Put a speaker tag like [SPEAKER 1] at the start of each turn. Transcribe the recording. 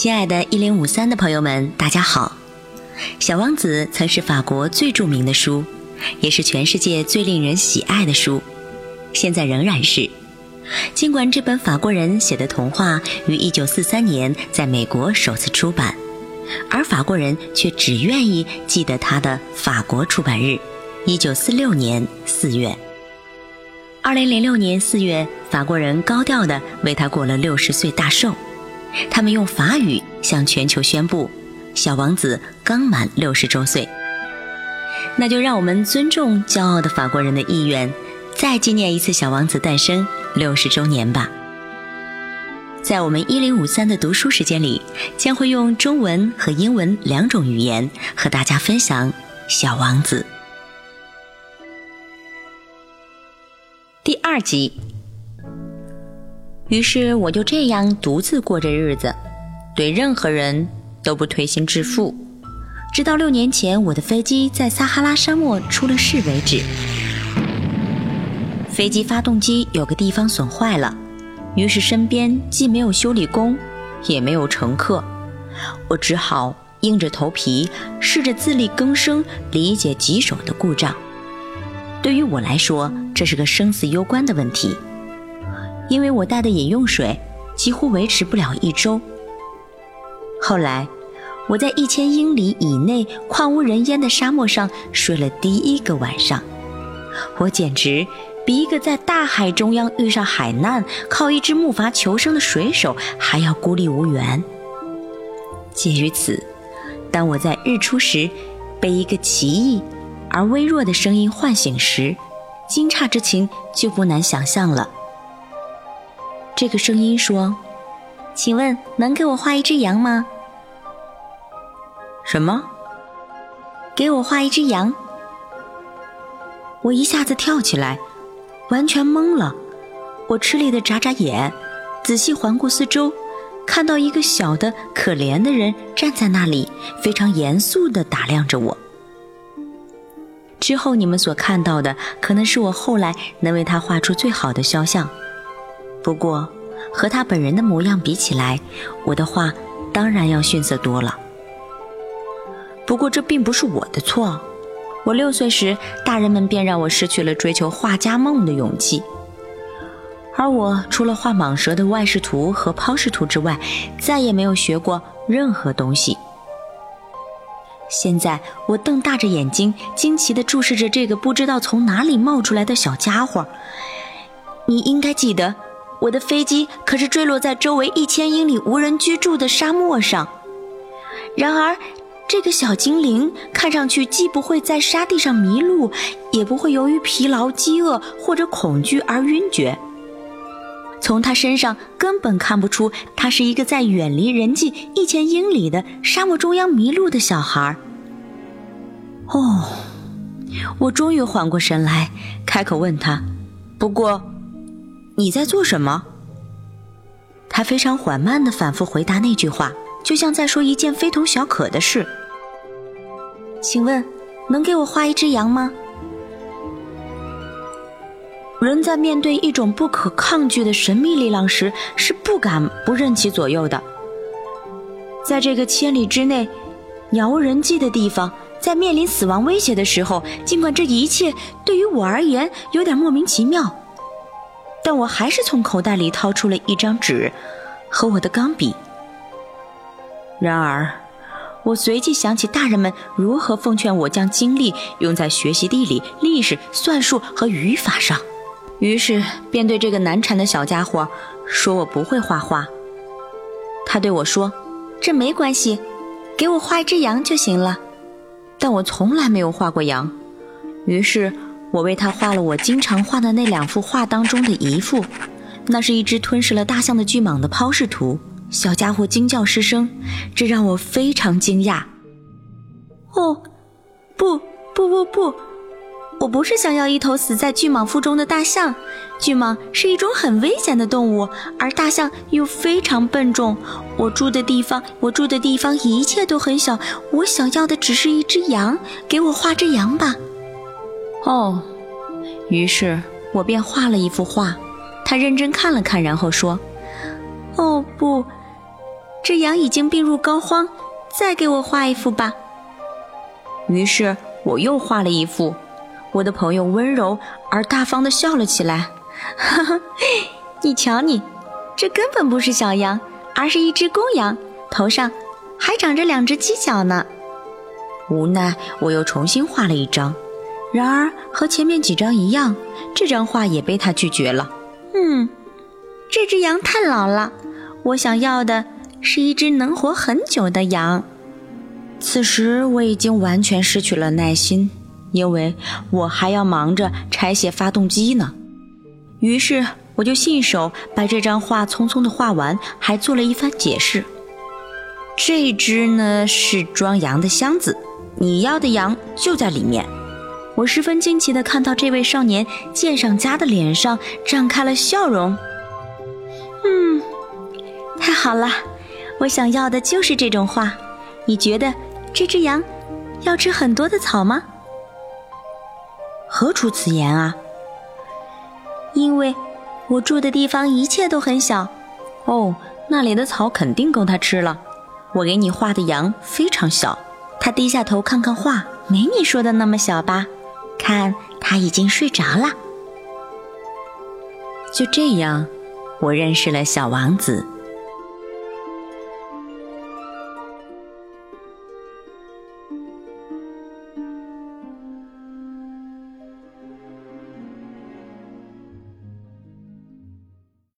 [SPEAKER 1] 亲爱的“一零五三”的朋友们，大家好！《小王子》曾是法国最著名的书，也是全世界最令人喜爱的书，现在仍然是。尽管这本法国人写的童话于一九四三年在美国首次出版，而法国人却只愿意记得它的法国出版日——一九四六年四月。二零零六年四月，法国人高调地为他过了六十岁大寿。他们用法语向全球宣布，小王子刚满六十周岁。那就让我们尊重骄傲的法国人的意愿，再纪念一次小王子诞生六十周年吧。在我们一零五三的读书时间里，将会用中文和英文两种语言和大家分享《小王子》第二集。于是我就这样独自过着日子，对任何人都不推心置腹，直到六年前我的飞机在撒哈拉沙漠出了事为止。飞机发动机有个地方损坏了，于是身边既没有修理工，也没有乘客，我只好硬着头皮试着自力更生，理解棘手的故障。对于我来说，这是个生死攸关的问题。因为我带的饮用水几乎维持不了一周。后来，我在一千英里以内旷无人烟的沙漠上睡了第一个晚上，我简直比一个在大海中央遇上海难、靠一只木筏求生的水手还要孤立无援。鉴于此，当我在日出时被一个奇异而微弱的声音唤醒时，惊诧之情就不难想象了。这个声音说：“请问能给我画一只羊吗？”什么？给我画一只羊？我一下子跳起来，完全懵了。我吃力的眨眨眼，仔细环顾四周，看到一个小的可怜的人站在那里，非常严肃的打量着我。之后你们所看到的，可能是我后来能为他画出最好的肖像。不过，和他本人的模样比起来，我的画当然要逊色多了。不过这并不是我的错。我六岁时，大人们便让我失去了追求画家梦的勇气。而我除了画蟒蛇的外视图和抛视图之外，再也没有学过任何东西。现在，我瞪大着眼睛，惊奇地注视着这个不知道从哪里冒出来的小家伙。你应该记得。我的飞机可是坠落在周围一千英里无人居住的沙漠上。然而，这个小精灵看上去既不会在沙地上迷路，也不会由于疲劳、饥饿或者恐惧而晕厥。从他身上根本看不出他是一个在远离人迹一千英里的沙漠中央迷路的小孩。哦，我终于缓过神来，开口问他：“不过……”你在做什么？他非常缓慢地反复回答那句话，就像在说一件非同小可的事。请问，能给我画一只羊吗？人在面对一种不可抗拒的神秘力量时，是不敢不任其左右的。在这个千里之内、鸟无人迹的地方，在面临死亡威胁的时候，尽管这一切对于我而言有点莫名其妙。但我还是从口袋里掏出了一张纸和我的钢笔。然而，我随即想起大人们如何奉劝我将精力用在学习地理、历史、算术和语法上，于是便对这个难缠的小家伙说：“我不会画画。”他对我说：“这没关系，给我画一只羊就行了。”但我从来没有画过羊，于是。我为他画了我经常画的那两幅画当中的一幅，那是一只吞噬了大象的巨蟒的抛视图。小家伙惊叫失声，这让我非常惊讶。哦，不不不不，我不是想要一头死在巨蟒腹中的大象。巨蟒是一种很危险的动物，而大象又非常笨重。我住的地方，我住的地方一切都很小。我想要的只是一只羊，给我画只羊吧。哦，于是我便画了一幅画。他认真看了看，然后说：“哦不，这羊已经病入膏肓，再给我画一幅吧。于是我又画了一幅。我的朋友温柔而大方地笑了起来。哈哈，你瞧你，这根本不是小羊，而是一只公羊，头上还长着两只犄角呢。无奈，我又重新画了一张，然而和前面几张一样，这张画也被他拒绝了。嗯，这只羊太老了，我想要的是一只能活很久的羊。此时我已经完全失去了耐心，因为我还要忙着拆卸发动机呢。于是我就信手把这张画匆匆的画完，还做了一番解释。这只呢是装羊的箱子，你要的羊就在里面。我十分惊奇地看到这位少年鉴赏家的脸上绽开了笑容。嗯，太好了，我想要的就是这种画。你觉得这只羊要吃很多的草吗？何出此言啊？因为我住的地方一切都很小，哦，那里的草肯定够它吃了。我给你画的羊非常小，它低下头看看画，没你说的那么小吧？看，他已经睡着了。就这样，我认识了小王子。